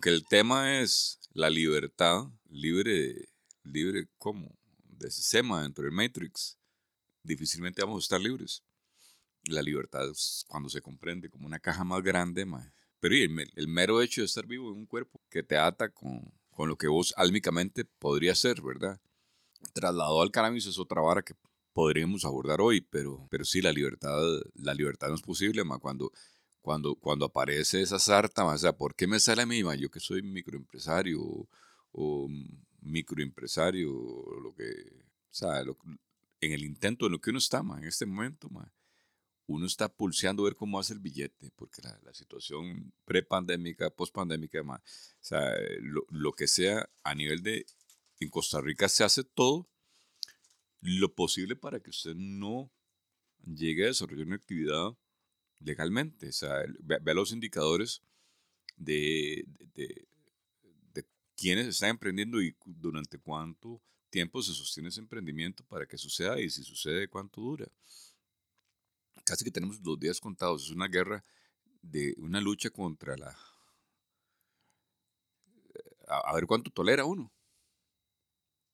Aunque el tema es la libertad, libre, libre como de sistema dentro del Matrix, difícilmente vamos a estar libres. La libertad es cuando se comprende como una caja más grande, pero el, mero hecho de estar vivo en un cuerpo que te ata con, con lo que vos álmicamente podría ser, ¿verdad? Trasladado al cannabis es otra vara que podríamos abordar hoy, pero, pero sí, la libertad, la libertad no es posible, ma, cuando, cuando, cuando aparece esa sarta, o sea, ¿por qué me sale a mí, yo que soy microempresario o, microempresario, lo que, sea, en el intento de lo que uno está, ma, en este momento, ma, uno está pulseando ver cómo hace el billete, porque la, la situación pre-pandémica, post-pandémica, o sea, lo, lo, que sea a nivel de, en Costa Rica se hace todo lo posible para que usted no llegue a desarrollar una actividad legalmente. O sea, vea los indicadores de, de, quienes están emprendiendo y durante cuánto tiempo se sostiene ese emprendimiento para que suceda y si sucede, cuánto dura. Casi que tenemos los días contados. Es una guerra de una lucha contra la... A ver cuánto tolera uno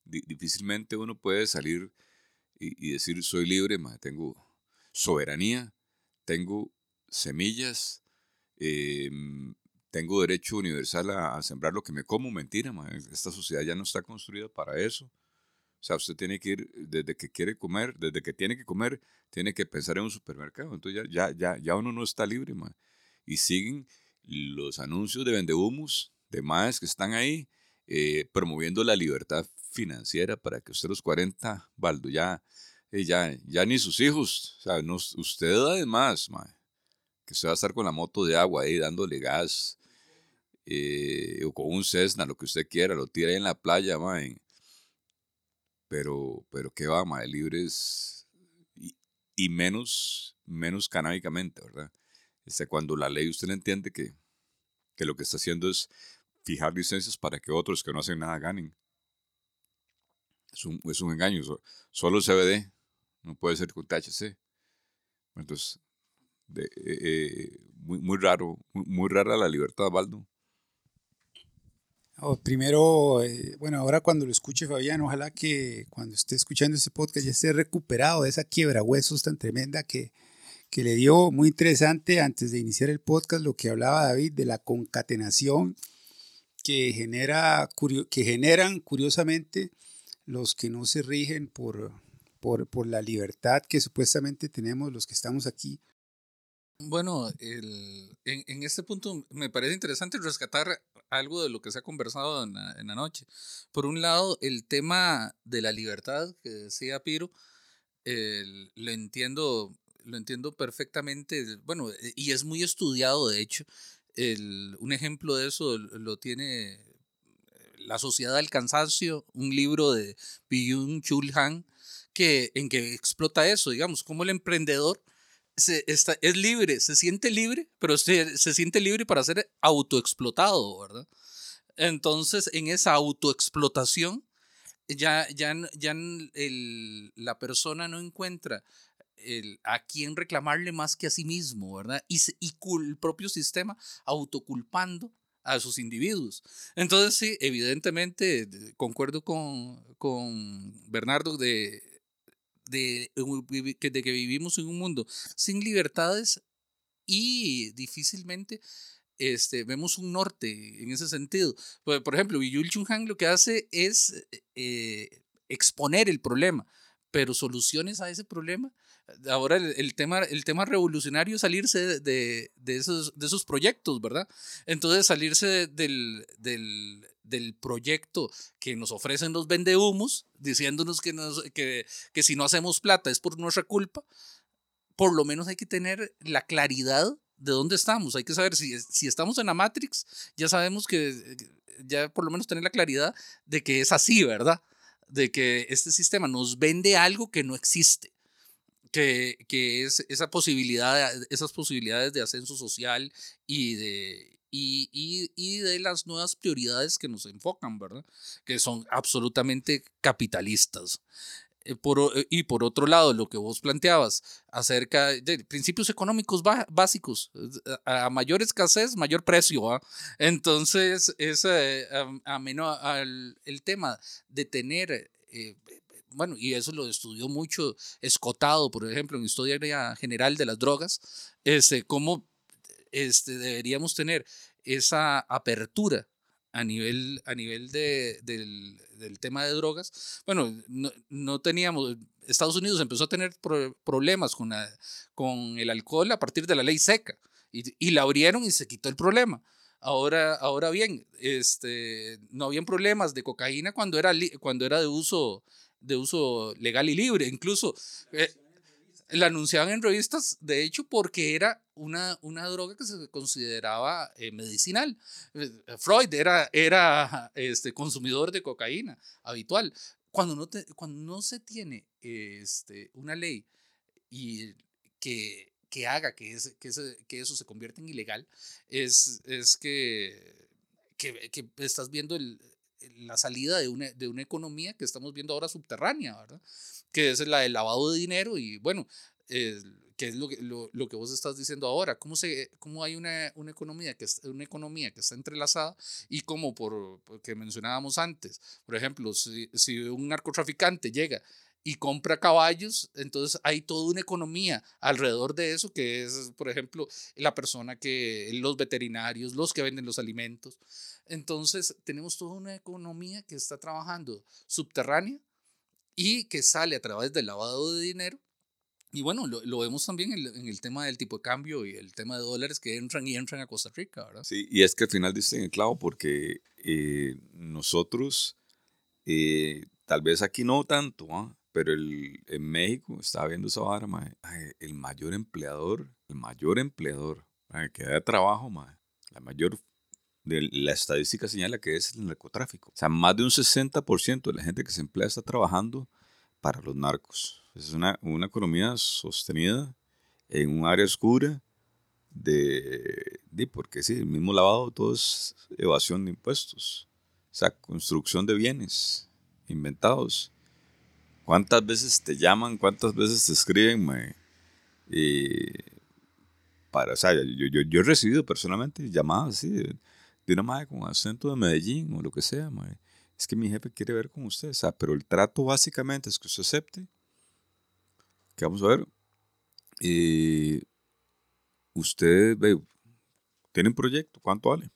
difícilmente uno puede salir y, decir soy libre, tengo soberanía, tengo semillas, em, tengo derecho universal a, sembrar lo que me como. Mentira, esta sociedad ya no está construida para eso. O sea, usted tiene que ir, desde que quiere comer, desde que tiene que comer, tiene que pensar en un supermercado. Entonces ya, ya, ya, uno no está libre, Y siguen los anuncios de vendehumos, de más que están ahí, eh, promoviendo la libertad financiera para que usted los 40, Baldo, ya, eh, ya, ya ni sus hijos, o sea, no, usted además, que usted va a estar con la moto de agua ahí dándole gas, eh, o con un Cessna, lo que usted quiera, lo tira ahí en la playa, mae. Pero, pero qué va, mae, libres y, y, menos, menos canábicamente, ¿verdad? Este, cuando la ley usted entiende que, que lo que está haciendo es fijar licencias para que otros que no hacen nada ganen. Es un, es un engaño. Solo CBD, no puede ser con THC. Entonces, de, eh, eh, muy, muy raro, muy, rara la libertad, Baldo. Oh, primero, eh, bueno, ahora cuando lo escuche Fabián, ojalá que cuando esté escuchando ese podcast ya esté recuperado de esa quiebra huesos tan tremenda que, que le dio. Muy interesante antes de iniciar el podcast lo que hablaba David de la concatenación que, genera, que generan curiosamente los que no se rigen por, por, por, la libertad que supuestamente tenemos los que estamos aquí. Bueno, el, en, en, este punto me parece interesante rescatar algo de lo que se ha conversado en la, en la noche. Por un lado, el tema de la libertad que decía Piro, lo entiendo lo entiendo perfectamente, bueno, y es muy estudiado, de hecho, el, un ejemplo de eso lo tiene La Sociedad del Cansancio, un libro de Byung Chul Han, que, en que explota eso, digamos, como el emprendedor se, está, es libre, se siente libre, pero se, se siente libre para ser autoexplotado, ¿verdad? Entonces, en esa autoexplotación, ya, ya, ya el, la persona no encuentra el, a quién reclamarle más que a sí mismo, ¿verdad? Y, y el propio sistema autoculpando a sus individuos. Entonces, sí, evidentemente, concuerdo con, con Bernardo de, de, de que vivimos en un mundo sin libertades y difícilmente este, vemos un norte en ese sentido. Por, ejemplo, Yul Chung Han lo que hace es eh, exponer el problema, pero soluciones a ese problema ahora el, tema, el tema revolucionario es salirse de, de, esos, de esos proyectos, ¿verdad? Entonces salirse del, del, del proyecto que nos ofrecen los vendehumos, diciéndonos que, que, que si no hacemos plata es por nuestra culpa, por lo menos hay que tener la claridad de dónde estamos. Hay que saber si, si estamos en la Matrix, ya sabemos que, ya por lo menos tener la claridad de que es así, ¿verdad? De que este sistema nos vende algo que no existe que, que es esa posibilidad, esas posibilidades de ascenso social y de, y, y, y, de las nuevas prioridades que nos enfocan, ¿verdad? Que son absolutamente capitalistas. eh, por, y por otro lado, lo que vos planteabas acerca de principios económicos básicos, a, mayor escasez, mayor precio. Entonces, es a, menos el tema de tener bueno, y eso lo estudió mucho Escotado, por ejemplo, en Historia General de las Drogas, este, cómo este, deberíamos tener esa apertura a nivel, a nivel de, del, del, tema de drogas. Bueno, no, no, teníamos, Estados Unidos empezó a tener problemas con, la, con el alcohol a partir de la ley seca y, y la abrieron y se quitó el problema. Ahora, ahora bien, este, no habían problemas de cocaína cuando era, cuando era de uso de uso legal y libre. Incluso eh, la anunciaban en revistas, de hecho, porque era una, una droga que se consideraba eh, medicinal. Eh, Freud era, era este, consumidor de cocaína habitual. Cuando no, cuando no se tiene este, una ley y que, que haga que, que, que, eso se convierta en ilegal, es, es que, que, que estás viendo el, la salida de una, de una economía que estamos viendo ahora subterránea, ¿verdad? Que es la del lavado de dinero y bueno, eh, que es lo que, lo, lo, que vos estás diciendo ahora, cómo, se, cómo hay una, una, economía que, una economía que está entrelazada y como por, que mencionábamos antes, por ejemplo, si, si un narcotraficante llega y compra caballos, entonces hay toda una economía alrededor de eso, que es, por ejemplo, la persona que, los veterinarios, los que venden los alimentos. Entonces, tenemos toda una economía que está trabajando subterránea y que sale a través del lavado de dinero. Y bueno, lo, lo vemos también en, el tema del tipo de cambio y el tema de dólares que entran y entran a Costa Rica, ¿verdad? Sí, y es que al final dicen el clavo porque eh, nosotros, eh, tal vez aquí no tanto, ¿ah? Pero el, en México, estaba viendo esa vara, el mayor empleador, el mayor empleador que da trabajo, la mayor de la estadística señala que es el narcotráfico. O sea, más de un 60% de la gente que se emplea está trabajando para los narcos. Es una, una economía sostenida en un área oscura de, de, porque sí, el mismo lavado todo es evasión de impuestos. O sea, construcción de bienes inventados. ¿Cuántas veces te llaman? ¿Cuántas veces te escriben? para, o sea, yo, yo, yo, he recibido personalmente llamadas así de, una madre con acento de Medellín o lo que sea. Es que mi jefe quiere ver con usted. O sea, pero el trato básicamente es que usted acepte. Que vamos a ver. usted ve, tiene un proyecto, ¿cuánto vale?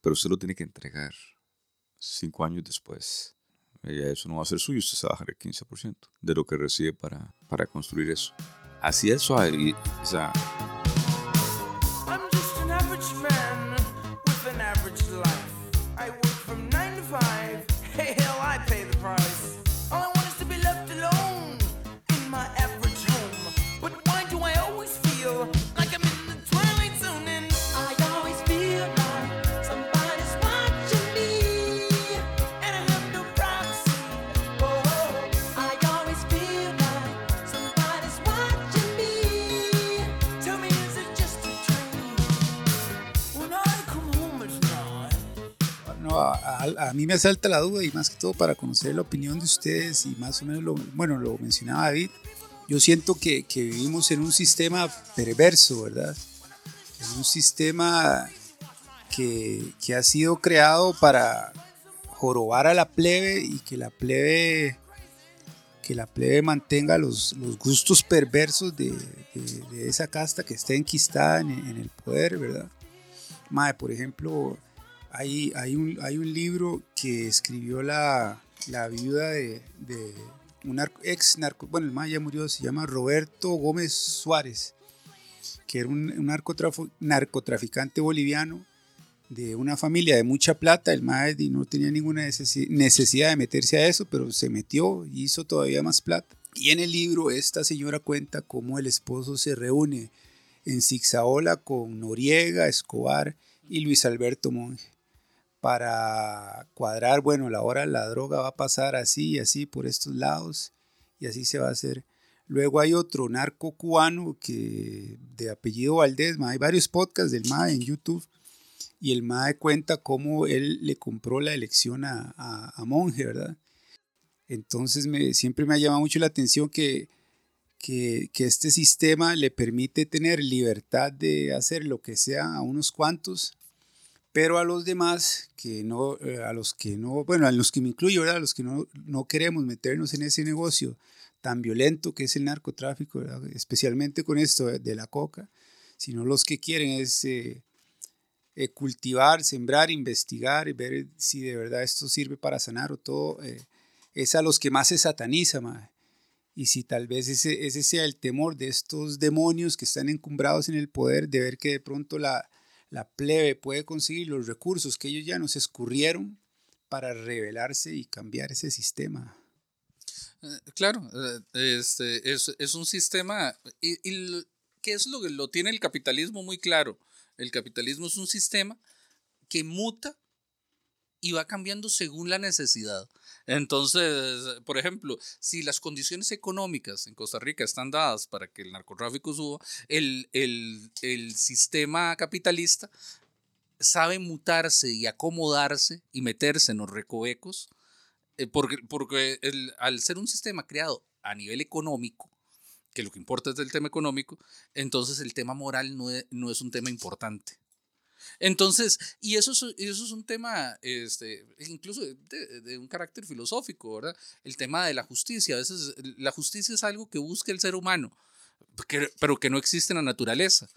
Pero usted lo tiene que entregar cinco años después eso no va a ser suyo, usted se va a bajar el 15% de lo que recibe para, para construir eso. Así es suave. Y, o sea, a, mí me salta la duda y más que todo para conocer la opinión de ustedes y más o menos, lo, bueno, lo mencionaba David, yo siento que, que vivimos en un sistema perverso, ¿verdad? En un sistema que, que, ha sido creado para jorobar a la plebe y que la plebe que la plebe mantenga los, los gustos perversos de, de, esa casta que está enquistada en, en el poder, ¿verdad? Mae, por ejemplo, hay, un, hay un libro que escribió la, la viuda de, un ex narco, bueno, el más ya murió, se llama Roberto Gómez Suárez, que era un, un narcotraficante boliviano de una familia de mucha plata. El y no tenía ninguna necesidad de meterse a eso, pero se metió y hizo todavía más plata. Y en el libro esta señora cuenta cómo el esposo se reúne en Zigzaola con Noriega, Escobar y Luis Alberto Monge para cuadrar, bueno, la hora la droga va a pasar así y así por estos lados y así se va a hacer. Luego hay otro narco cubano que de apellido Valdés, hay varios podcasts del MAE en YouTube y el MAE cuenta cómo él le compró la elección a, a, Monje, ¿verdad? Entonces me, siempre me ha llamado mucho la atención que, que, que, este sistema le permite tener libertad de hacer lo que sea a unos cuantos, pero a los demás, que no, eh, a los que no, bueno, a los que me incluyo, ¿verdad? a los que no, no queremos meternos en ese negocio tan violento que es el narcotráfico, especialmente con esto de, la coca, sino los que quieren es eh, eh, cultivar, sembrar, investigar y ver si de verdad esto sirve para sanar o todo, es a los que más se sataniza. Y si tal vez ese, ese sea el temor de estos demonios que están encumbrados en el poder, de ver que de pronto la, la plebe puede conseguir los recursos que ellos ya nos escurrieron para rebelarse y cambiar ese sistema. Eh, claro, este, es, es un sistema, y, y, ¿qué es lo que lo tiene el capitalismo muy claro? El capitalismo es un sistema que muta y va cambiando según la necesidad. Entonces, por ejemplo, si las condiciones económicas en Costa Rica están dadas para que el narcotráfico suba, el, el, el sistema capitalista sabe mutarse y acomodarse y meterse en los recovecos, eh, porque, porque el, al ser un sistema creado a nivel económico, que lo que importa es el tema económico, entonces el tema moral no es, no es un tema importante. Entonces, y eso es, eso es un tema, este, incluso de, de, un carácter filosófico, ¿verdad? El tema de la justicia. A veces la justicia es algo que busca el ser humano, que, pero que no existe en la naturaleza,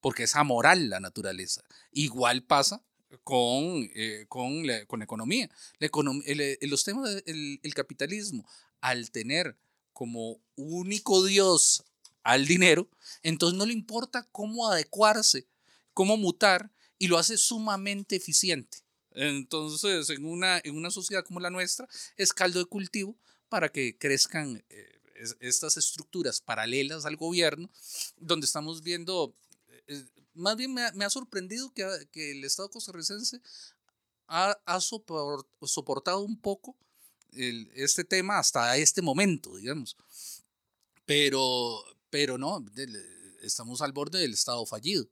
porque es amoral la naturaleza. Igual pasa con, eh, con, la, con economía. La economía el, los temas del el capitalismo, al tener como único Dios al dinero, entonces no le importa cómo adecuarse, cómo mutar, y lo hace sumamente eficiente. Entonces, en una, en una sociedad como la nuestra, es caldo de cultivo para que crezcan eh, estas estructuras paralelas al gobierno, donde estamos viendo, eh, más bien me ha, sorprendido que, que, el Estado costarricense ha, ha soportado un poco este tema hasta este momento, digamos. Pero, pero no, estamos al borde del estado fallido,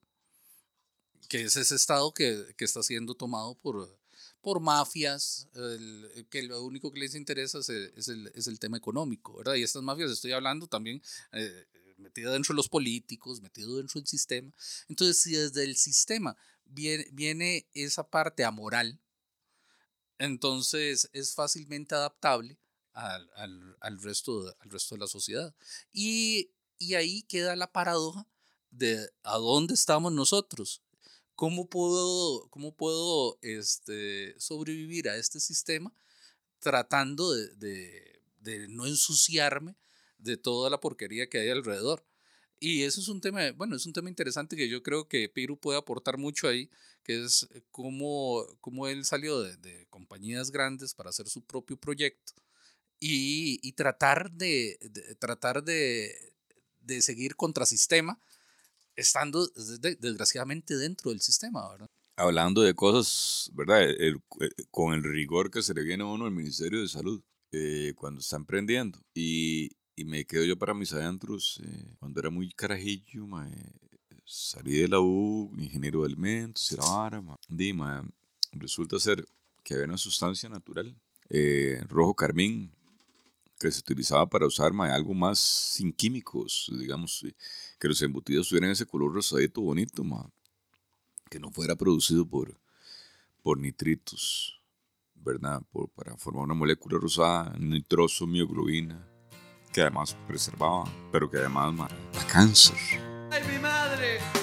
que es ese estado que, que está siendo tomado por, por mafias, el, que lo único que les interesa es el, es el, es el tema económico, ¿verdad? Y estas mafias estoy hablando también eh, metido dentro de los políticos, metido dentro del sistema. Entonces, si desde el sistema viene, viene esa parte amoral, entonces es fácilmente adaptable al, al, al, resto, de, al resto de la sociedad. Y, y ahí queda la paradoja de a dónde estamos nosotros. ¿Cómo puedo, cómo puedo este, sobrevivir a este sistema tratando de, de, de, no ensuciarme de toda la porquería que hay alrededor? Y eso es un tema, bueno, es un tema interesante que yo creo que Piru puede aportar mucho ahí, que es eh, cómo, cómo él salió de, de, compañías grandes para hacer su propio proyecto y, y tratar, de, de, tratar de, de seguir contrasistema, estando desgraciadamente dentro del sistema, ¿verdad? Hablando de cosas, ¿verdad? El, el, con el rigor que se le viene a uno al Ministerio de Salud eh, cuando está emprendiendo. Y, y, me quedo yo para mis adentros eh, cuando era muy carajillo, mae, salí de la U, ingeniero de alimentos y la vara, Dima, resulta ser que había una sustancia natural, eh, rojo carmín, que se utilizaba para usar ma, algo más sin químicos, digamos, que los embutidos tuvieran ese color rosadito bonito, ma, que no fuera producido por, por nitritos, ¿verdad? Por, para formar una molécula rosada, nitroso, mioglobina, que además preservaba, pero que además ma, da cáncer. ¡Ay, mi madre!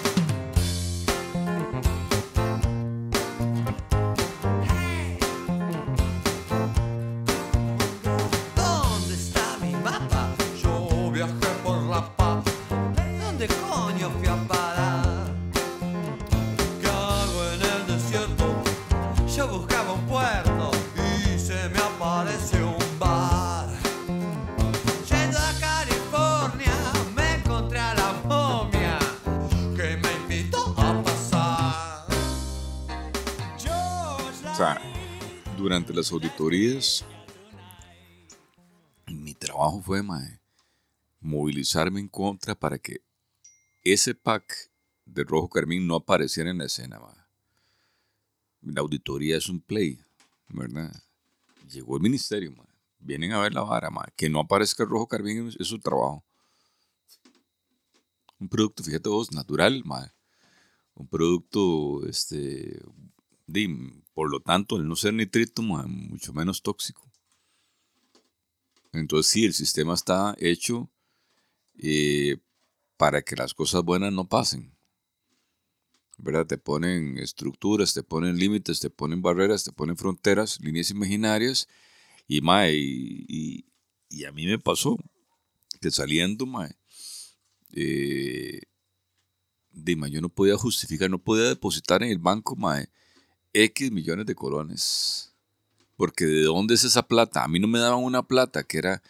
Durante las auditorías, mi trabajo fue mae, movilizarme en contra para que ese pack de rojo carmín no apareciera en la escena. mae. La auditoría es un play, ¿verdad? Llegó el ministerio, vienen a ver la vara, mae. Que no aparezca el rojo carbín es, su trabajo. Un producto, fíjate vos, natural, mae. Un producto, este, por lo tanto, al no ser nitrito, mae, mucho menos tóxico. Entonces, sí, el sistema está hecho eh, para que las cosas buenas no pasen. ¿Verdad? Te ponen estructuras, te ponen límites, te ponen barreras, te ponen fronteras, líneas imaginarias. Y, mae, y, y- a mí me pasó que saliendo, mae, eh, mae, yo no podía justificar, no podía depositar en el banco, mae, X millones de colones. Porque de dónde es esa plata? A mí no me daban una plata que era,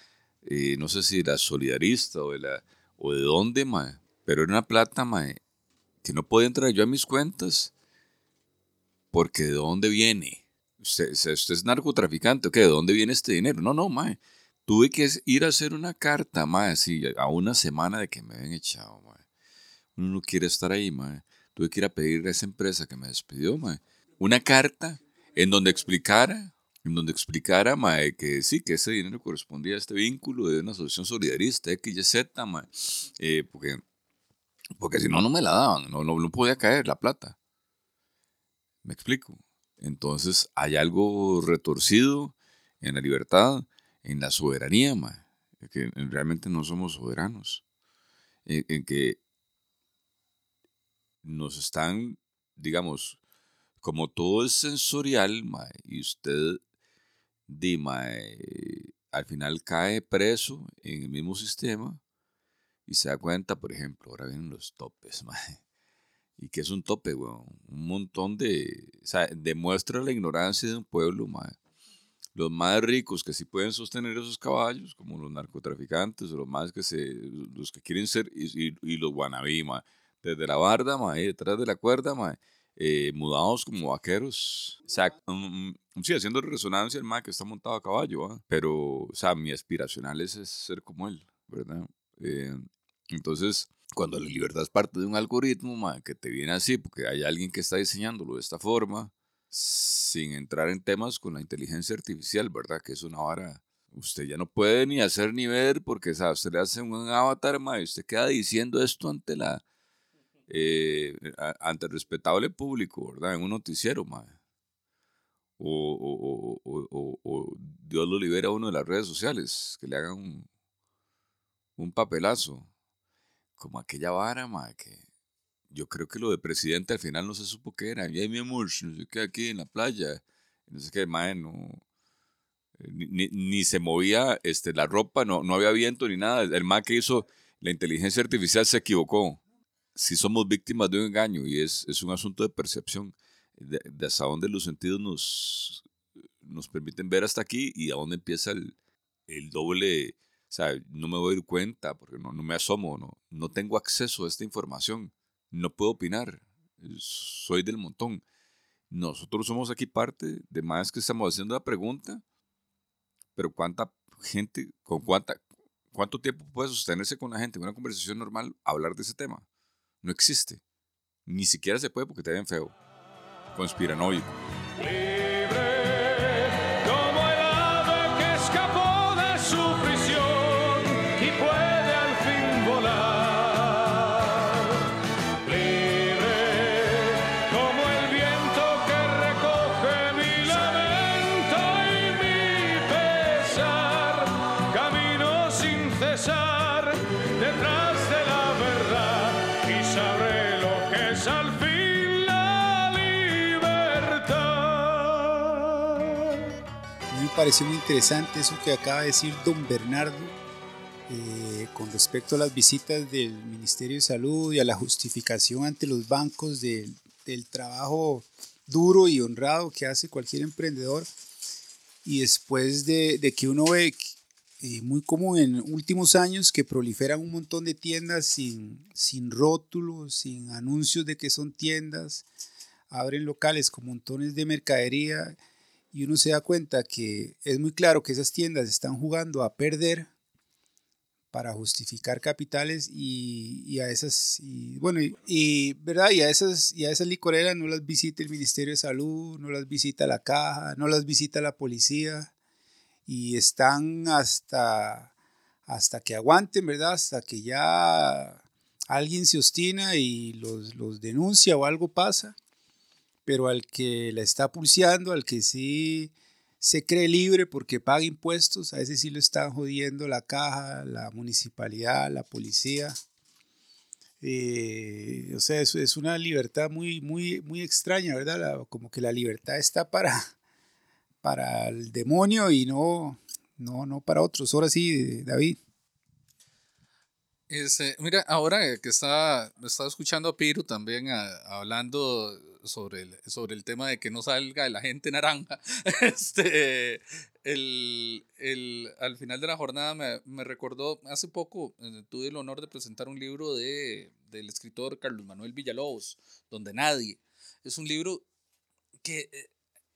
eh, no sé si era solidarista o de, la, o de dónde, mae, pero era una plata, mae, que no podía entrar yo a mis cuentas. Porque de dónde viene? Usted, es narcotraficante, ¿o qué? ¿De dónde viene este dinero? No, no, mae. Tuve que ir a hacer una carta, mae, así, a una semana de que me habían echado, mae. Uno no quiere estar ahí, mae. Tuve que ir a pedir a esa empresa que me despidió, mae. Una carta en donde explicara, en donde explicara, mae, que sí, que ese dinero correspondía a este vínculo de una asociación solidarista, X, Y, Z, mae. Eh, porque, porque si no, no me la daban, no, no, no podía caer la plata. ¿Me explico? Entonces hay algo retorcido en la libertad, en la soberanía, mae, que realmente no somos soberanos. En que nos están, digamos, como todo es sensorial, mae, y usted, di, mae, al final cae preso en el mismo sistema y se da cuenta, por ejemplo, ahora vienen los topes, mae. ¿Y qué es un tope, weón? Un montón de... O sea, demuestra la ignorancia de un pueblo, mae. Los más ricos que sí pueden sostener esos caballos, como los narcotraficantes, o los más que se... Los que quieren ser... Y, y- y los guanabí, mae. Desde la barda, mae, detrás de la cuerda, mae. Eh, mudados como vaqueros. O sea, mm, mm, sí, haciendo resonancia el mae que está montado a caballo, ¿va? Pero, o sea, mi aspiracional es, ser como él, ¿verdad? Eh, entonces, cuando la libertad es parte de un algoritmo ma, que te viene así, porque hay alguien que está diseñándolo de esta forma, sin entrar en temas con la inteligencia artificial, ¿verdad? Que es una vara. Usted ya no puede ni hacer ni ver porque, ¿sabe? Usted le hace un avatar, ma, y usted queda diciendo esto ante la. Eh, ante el respetable público, ¿verdad? En un noticiero, ma. O, o- o- o- Dios lo libera a uno de las redes sociales, que le hagan un, un papelazo como aquella vara, ma, que yo creo que lo de presidente al final no se supo qué era. Y ahí mi amor, no sé qué, aquí en la playa, no sé qué, ma, no, eh, ni, ni- se movía este, la ropa, no, no había viento ni nada. El ma que hizo la inteligencia artificial se equivocó. Si somos víctimas de un engaño y es, es un asunto de percepción, de, de hasta dónde los sentidos nos, nos permiten ver hasta aquí y a dónde empieza el, el doble, o sea, no me doy cuenta porque no, no me asomo, no, no tengo acceso a esta información, no puedo opinar, soy del montón. Nosotros somos aquí parte de más que estamos haciendo la pregunta, pero cuánta gente, con cuánta, cuánto tiempo puede sostenerse con la gente en una conversación normal hablar de ese tema. No existe. Ni siquiera se puede porque te ven feo. Conspiranoico. Pareció muy interesante eso que acaba de decir don Bernardo eh, con respecto a las visitas del Ministerio de Salud y a la justificación ante los bancos del, del trabajo duro y honrado que hace cualquier emprendedor. Y después de, de que uno ve eh, muy común en últimos años que proliferan un montón de tiendas sin, sin rótulos, sin anuncios de que son tiendas, abren locales con montones de mercadería y uno se da cuenta que es muy claro que esas tiendas están jugando a perder para justificar capitales y, y a esas y bueno y, verdad y a esas y a esas licoreras no las visita el Ministerio de Salud no las visita la caja no las visita la policía y están hasta, hasta que aguanten, ¿verdad? Hasta que ya alguien se ostina y los, los denuncia o algo pasa, pero al que la está pulseando, al que sí se cree libre porque paga impuestos, a ese sí lo están jodiendo la caja, la municipalidad, la policía. Eh, o sea, es, es, una libertad muy, muy, muy extraña, ¿verdad? La, como que la libertad está para, para el demonio y no, no, no para otros. Ahora sí, David. Este, mira, ahora que estaba, estaba escuchando a Piru también a, hablando sobre el, sobre el tema de que no salga la gente naranja, este, el, el, al final de la jornada me, me, recordó, hace poco eh, tuve el honor de presentar un libro de, del escritor Carlos Manuel Villalobos, Donde Nadie. Es un libro que eh,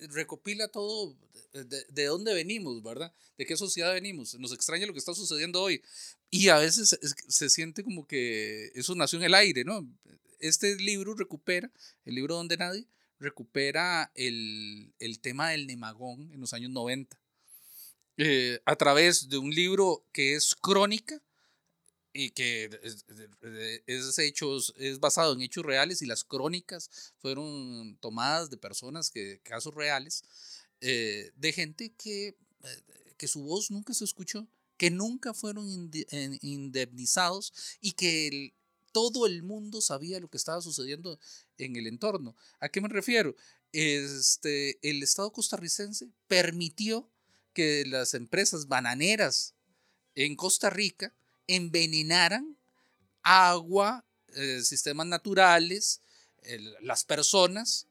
recopila todo de, de, dónde venimos, ¿verdad? De qué sociedad venimos. Nos extraña lo que está sucediendo hoy. Y a veces se siente como que eso nació en el aire, ¿no? Este libro recupera, el libro Donde Nadie, recupera el, el tema del nemagón en los años 90. Eh, a través de un libro que es crónica y que es, es, hechos, es basado en hechos reales y las crónicas fueron tomadas de personas, que, casos reales, eh, de gente que, que su voz nunca se escuchó, que nunca fueron indemnizados y que el, todo el mundo sabía lo que estaba sucediendo en el entorno. ¿A qué me refiero? Este, el Estado costarricense permitió que las empresas bananeras en Costa Rica envenenaran agua, eh, sistemas naturales, las personas,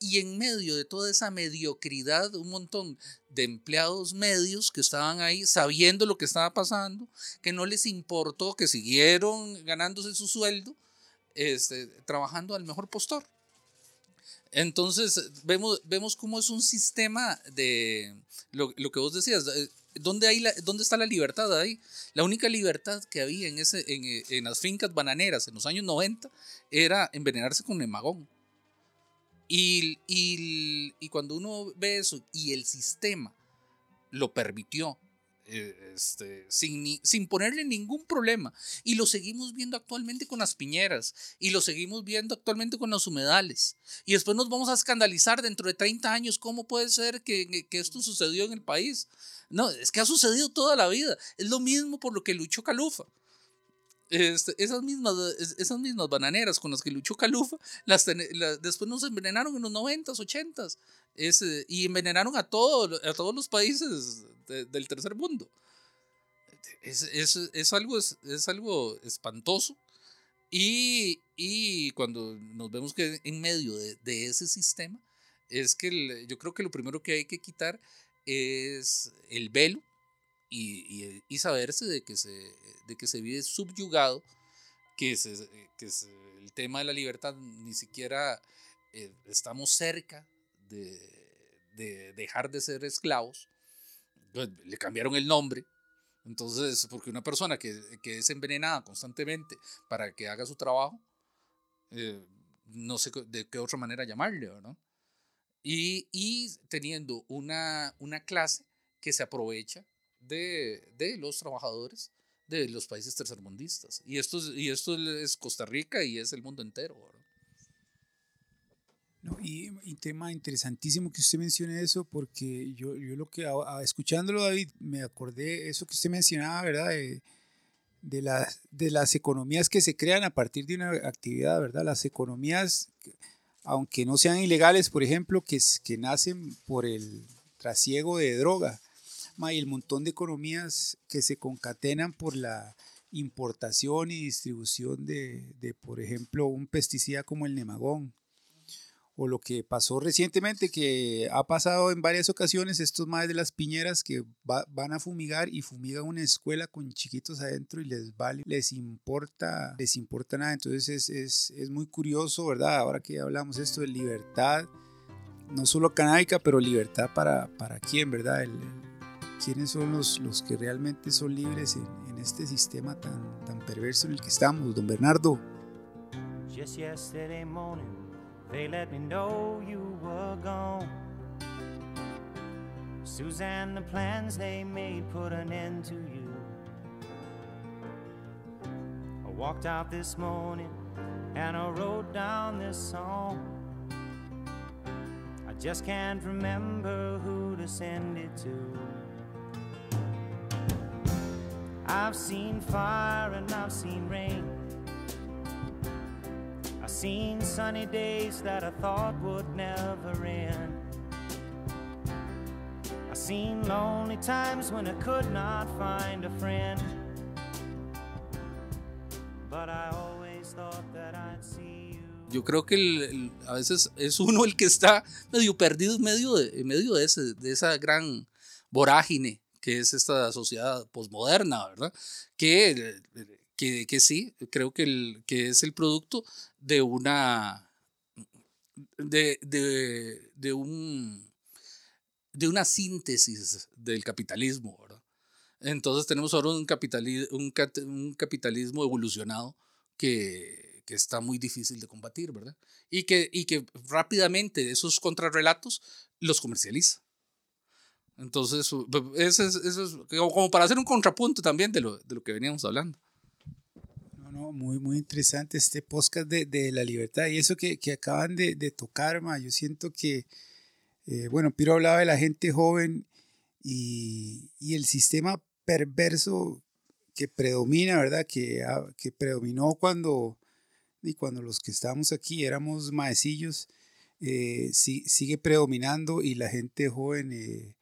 y en medio de toda esa mediocridad, un montón de empleados medios que estaban ahí sabiendo lo que estaba pasando, que no les importó, que siguieron ganándose su sueldo, este, trabajando al mejor postor. Entonces, vemos, vemos cómo es un sistema de lo, lo que vos decías, ¿Dónde, hay ¿Dónde está la libertad ahí? La única libertad que había en, ese, en, eh, en las fincas bananeras en los años 90 era envenenarse con nemagón. Y, cuando uno ve eso y el sistema lo permitió, eh, este, sin, sin ponerle ningún problema, y lo seguimos viendo actualmente con las piñeras, y lo seguimos viendo actualmente con los humedales, y después nos vamos a escandalizar dentro de 30 años cómo puede ser que, que esto sucedió en el país. No, es que ha sucedido toda la vida. Es lo mismo por lo que luchó Calufa. Este, esas, mismas, esas mismas bananeras con las que luchó Calufa, las, después nos envenenaron en los 90s, 80s. Ese, y envenenaron a, todo, a todos los países de, del tercer mundo. Es, es, es, algo, es, es algo espantoso. Y, y, cuando nos vemos que en medio de, de ese sistema, es que el, yo creo que lo primero que hay que quitar es el velo y, y, saberse de que, se, de que se vive subyugado, que, se, que el tema de la libertad ni siquiera eh, estamos cerca de, de, dejar de ser esclavos. Pues, le cambiaron el nombre. Entonces, porque una persona que, que es envenenada constantemente para que haga su trabajo, eh, no sé de qué otra manera llamarle, ¿no? Y, y teniendo una, una clase que se aprovecha de, de, los trabajadores de los países tercermundistas. Y esto, es, y esto es Costa Rica y es el mundo entero. No, y, y, tema interesantísimo que usted mencione eso, porque yo, yo lo que, a, escuchándolo David, me acordé eso que usted mencionaba, ¿verdad? De, de, la, de las economías que se crean a partir de una actividad, ¿verdad? Las economías aunque no sean ilegales, por ejemplo, que, que nacen por el trasiego de droga, y el montón de economías que se concatenan por la importación y distribución de, de, por ejemplo, un pesticida como el nemagón, o lo que pasó recientemente, que ha pasado en varias ocasiones, estos más de las piñeras que van a fumigar y fumigan una escuela con chiquitos adentro y les vale, les importa, les importa nada. Entonces es, es, es muy curioso, ¿verdad? Ahora que hablamos esto de libertad, no solo canábica, pero libertad para, para quién, ¿verdad? El, quiénes son los, los que realmente son libres en, en, este sistema tan, tan perverso en el que estamos, don Bernardo. Just yesterday morning. They let me know you were gone. Suzanne, the plans they made put an end to you. I walked out this morning and I wrote down this song. I just can't remember who to send it to. I've seen fire and I've seen rain. I've seen sunny days that I thought would never end. I've seen lonely times when I could not find a friend. But I always thought that I'd see. Yo creo que el- el- a veces es uno el que está medio perdido en medio de, en medio de, ese, de esa gran vorágine que es esta sociedad posmoderna, ¿verdad? Que, eh, que, que sí, creo que, el, que es el producto de una. de, de, de un de una síntesis del capitalismo, ¿verdad? Entonces tenemos ahora un, capitali- un, un capitalismo evolucionado que, que está muy difícil de combatir, ¿verdad? Y que, y que rápidamente esos contrarrelatos los comercializa. Entonces, eso es, eso es como para hacer un contrapunto también de lo, de lo que veníamos hablando. No, no, muy, muy interesante este podcast de, de la libertad y eso que, que acaban de, de tocar, ma, yo siento que, eh, bueno, Piro hablaba de la gente joven y, y el sistema perverso que predomina, ¿verdad? Que, que predominó cuando, y cuando los que estábamos aquí éramos maecillos, eh, sí- sigue predominando y la gente joven eh,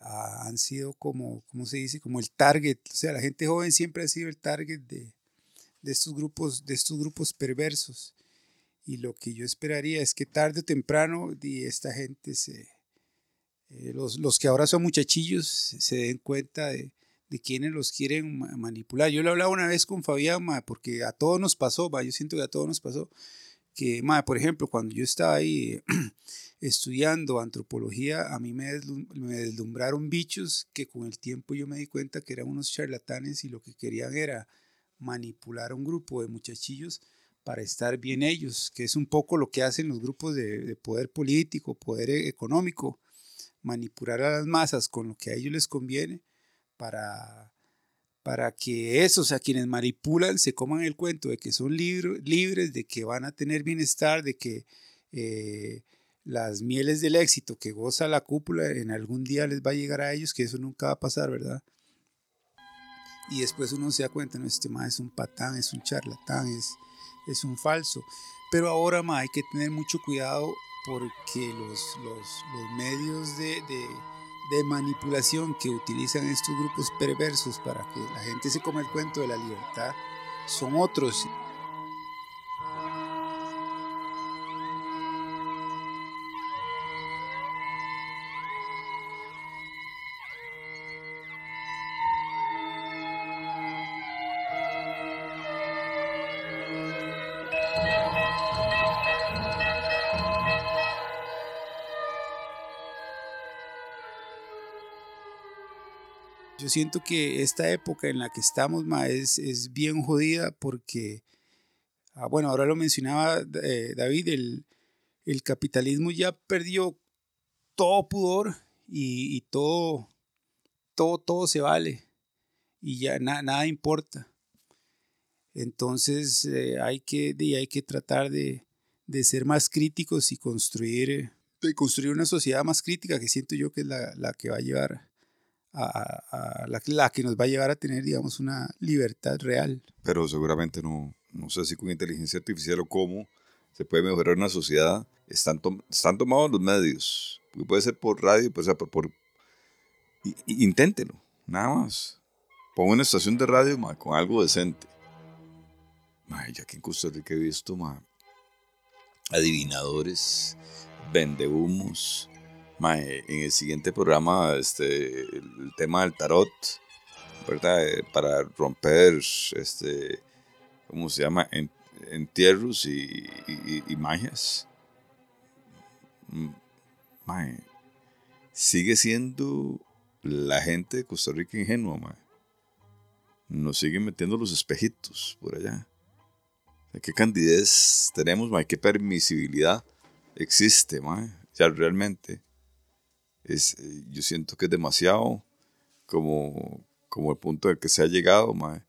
han sido como, ¿cómo se dice? Como el target, o sea, la gente joven siempre ha sido el target de, de estos grupos, de estos grupos perversos. Y lo que yo esperaría es que tarde o temprano di, esta gente se, eh, los, los que ahora son muchachillos se, den cuenta de, de quiénes los quieren ma- manipular. Yo lo hablaba una vez con Fabián, ma, porque a todos nos pasó, ma, yo siento que a todos nos pasó, que, por ejemplo, cuando yo estaba ahí estudiando antropología, a mí me, deslum- me deslumbraron bichos que con el tiempo yo me di cuenta que eran unos charlatanes y lo que querían era manipular a un grupo de muchachillos para estar bien ellos, que es un poco lo que hacen los grupos de, de poder político, poder e- económico, manipular a las masas con lo que a ellos les conviene para, para que esos a quienes manipulan se coman el cuento de que son libres, de que van a tener bienestar, de que eh, las mieles del éxito que goza la cúpula en algún día les va a llegar a ellos, que eso nunca va a pasar, ¿verdad? Y después uno se da cuenta, no, este más es un patán, es un charlatán, es, es un falso. Pero ahora ma, hay que tener mucho cuidado porque los, los, los medios de, de, de manipulación que utilizan estos grupos perversos para que la gente se coma el cuento de la libertad son otros. Yo siento que esta época en la que estamos es, es bien jodida porque, ah, bueno, ahora lo mencionaba eh, David, el, el capitalismo ya perdió todo pudor y, y todo, todo, todo se vale y ya na- nada importa. Entonces eh, hay, que, de- hay que tratar de, de ser más críticos y construir, eh, de construir una sociedad más crítica que siento yo que es la, la que va a llevar a, a- la, la que nos va a llevar a tener, digamos, una libertad real. pero seguramente no, no sé si con inteligencia artificial o cómo se puede mejorar una sociedad. Están, tom- están tomados los medios. Puede ser por radio, puede ser por... por i- i- inténtelo, nada más. Ponga una estación de radio ma, con algo decente. Ma, ya que en Costa Rica he visto ma, adivinadores, vendehumos. Ma, eh, en el siguiente programa, este, el tema del tarot, ¿verdad? Eh, Para romper, este, ¿cómo se llama? En- entierros y, y- y magias. Mm, mae, sigue siendo la gente de Costa Rica ingenua, mae. Nos siguen metiendo los espejitos por allá. ¿Qué candidez tenemos, mae? ¿Qué permisibilidad existe, mae? Ya realmente. Es, eh, yo siento que es demasiado como, como el punto del que se ha llegado, mae.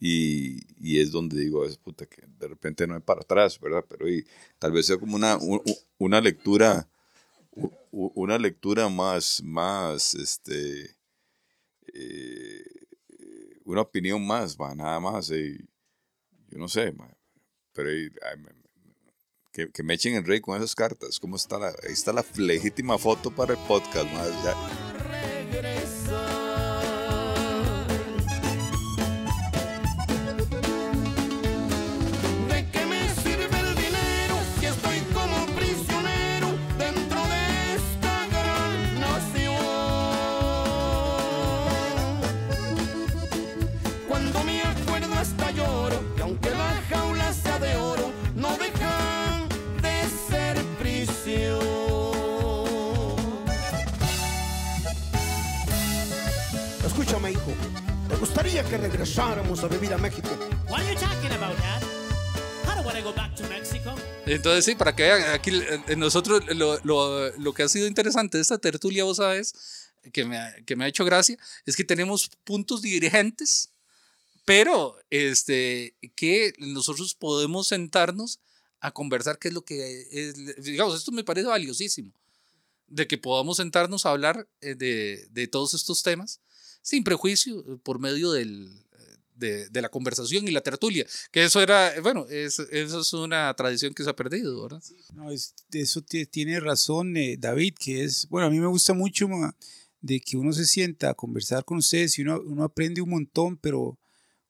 Y, y es donde digo, es puta, que de repente no hay para atrás, ¿verdad? Pero y, tal vez sea como una, u- una lectura, u- una lectura más, más, este, eh, una opinión más, ma, nada más. y yo no sé, ma, pero me- que, me echen el rey con esas cartas. ¿Cómo está la, ahí está la legítima foto para el podcast, ma, ya. ¿Te gustaría que regresáramos a vivir a México? What are you talking about, Dad? I don't want to go back to Mexico. Entonces, sí, para que vean, aquí eh, nosotros lo, lo- lo que ha sido interesante de esta tertulia, vos sabes, que me, ha- que me ha hecho gracia, es que tenemos puntos divergentes, pero este, que nosotros podemos sentarnos a conversar, qué es lo que es, digamos, esto me parece valiosísimo, de que podamos sentarnos a hablar eh, de, de todos estos temas sin prejuicio, eh, por medio del, eh, de, de la conversación y la tertulia, que eso era, eh, bueno, es, eso es una tradición que se ha perdido, ¿verdad? No, es- eso tie- tiene razón eh, David, que es, bueno, a mí me gusta mucho ma, de que uno se sienta a conversar con ustedes y uno, uno aprende un montón, pero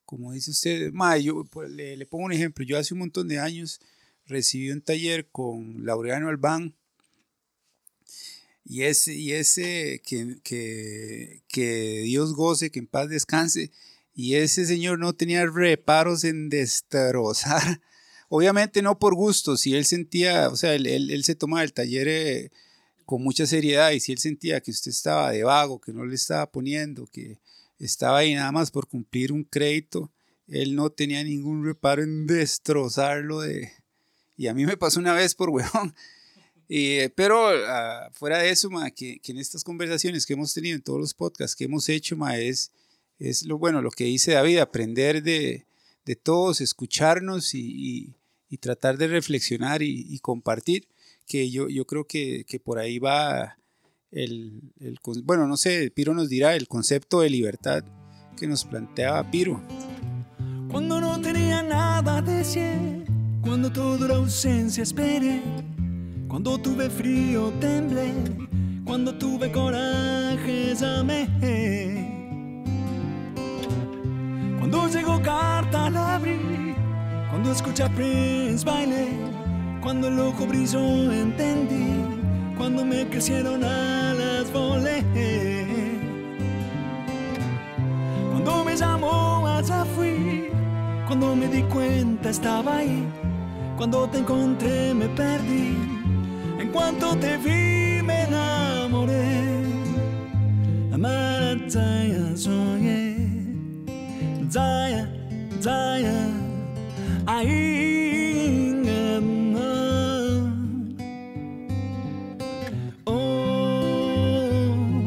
como dice usted, ma, yo pues, le, le pongo un ejemplo, yo hace un montón de años recibí un taller con Laureano Albán y ese, y ese que, que, que Dios goce, que en paz descanse, y ese señor no tenía reparos en destrozar Obviamente no por gusto, si él sentía, o sea, él, él- se tomaba el taller eh, con mucha seriedad y si él sentía que usted estaba de vago, que no le estaba poniendo, que estaba ahí nada más por cumplir un crédito, él no tenía ningún reparo en destrozarlo de... Y a mí me pasó una vez por huevón. Eh, pero ah, fuera de eso, ma, que, que en estas conversaciones que hemos tenido en todos los podcasts que hemos hecho, ma, es, es lo bueno, lo que dice David, aprender de, de todos, escucharnos y, y- y tratar de reflexionar y, y compartir, que yo, yo creo que, que por ahí va el, el bueno, no sé, Piro nos dirá el concepto de libertad que nos planteaba Piro. Cuando no tenía nada decir, cuando toda la ausencia esperé, cuando tuve frío temblé, cuando tuve coraje amé. Cuando llegó carta la abrí, cuando escuché a Prince bailé, cuando el ojo brilló entendí, cuando me crecieron alas volé. Cuando me llamó allá fui, cuando me di cuenta estaba ahí, cuando te encontré me perdí, cuanto te vi me enamoré. Amar a Zaya soñé, Zaya, Zaya, ahí Oh,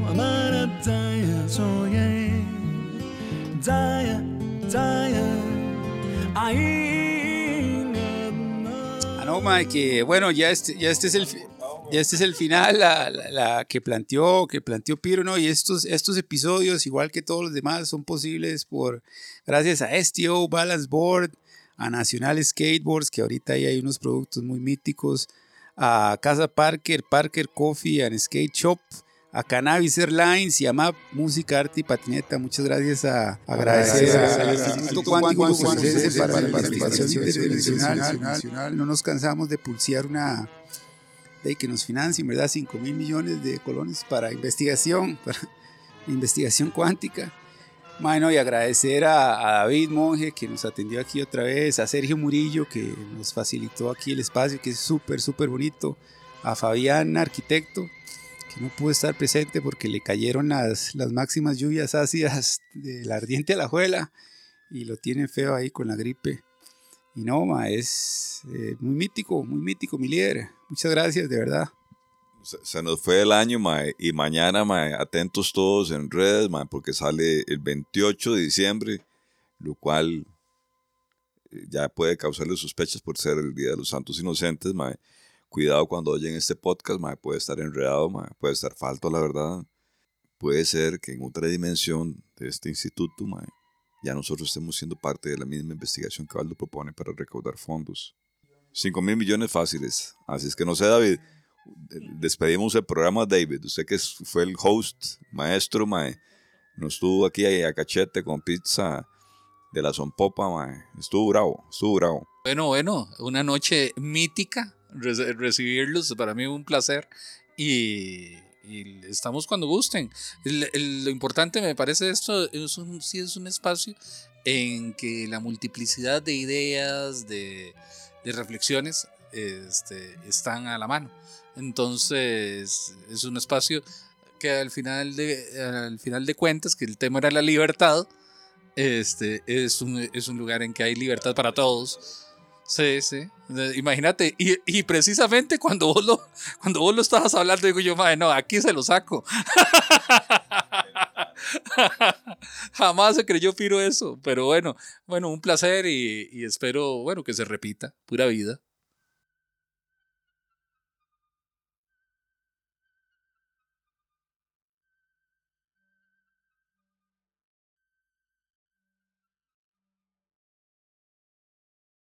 amar a Zaya soñé. Zaya, Zaya, ahí Ah, no, que bueno, ya este, ya este es el ya este es el final, la, la- la que planteó, que planteó Piro, ¿no? Y estos, estos episodios, igual que todos los demás, son posibles por gracias a STO, Balance Board, a Nacional Skateboards, que ahorita ahí hay unos productos muy míticos, a Casa Parker, Parker Coffee and Skate Shop, a Cannabis Airlines y a MAP Música, Arte y Patineta. Muchas gracias a agradecer al Instituto Cuántico para la internacional. No nos cansamos de pulsear una de que nos financien, ¿verdad? 5 mil millones de colones para investigación, para investigación cuántica. Bueno, y agradecer a, a David Monge que nos atendió aquí otra vez, a Sergio Murillo que nos facilitó aquí el espacio, que es súper, súper bonito, a Fabián, arquitecto, que no pudo estar presente porque le cayeron las, las máximas lluvias ácidas de la ardiente Alajuela y lo tienen feo ahí con la gripe. Y no, ma, es eh, muy mítico, muy mítico mi líder. Muchas gracias, de verdad. Se, nos fue el año, mae, y mañana, mae, atentos todos en redes, mae, porque sale el 28 de diciembre, lo cual eh, ya puede causarle sospechas por ser el Día de los Santos Inocentes, mae. Cuidado cuando oyen este podcast, mae, puede estar enredado, mae, puede estar falto, la verdad. Puede ser que en otra dimensión de este instituto, mae, ya nosotros estemos siendo parte de la misma investigación que Valdo propone para recaudar fondos. 5 mil millones fáciles. Así es que no sé, David. Despedimos el programa, David. Usted que fue el host, maestro, mae. Nos estuvo aquí a cachete con pizza de la Sonpopa, mae. Estuvo bravo, estuvo bravo. Bueno, bueno, una noche mítica. Re- recibirlos, para mí un placer. Y, estamos cuando gusten. Lo importante me parece esto, es un, sí es un espacio en que la multiplicidad de ideas, de, de reflexiones, este, están a la mano. Entonces, es un espacio que al final de, al final de cuentas, que el tema era la libertad, este, es, un, es un lugar en que hay libertad para todos. Sí, sí. Eh, Imagínate, y, y precisamente cuando vos, lo, cuando vos lo estabas hablando, digo yo, madre, no, aquí se lo saco. Jamás se creyó Piro eso, pero bueno, bueno, un placer y, espero, bueno, que se repita, pura vida.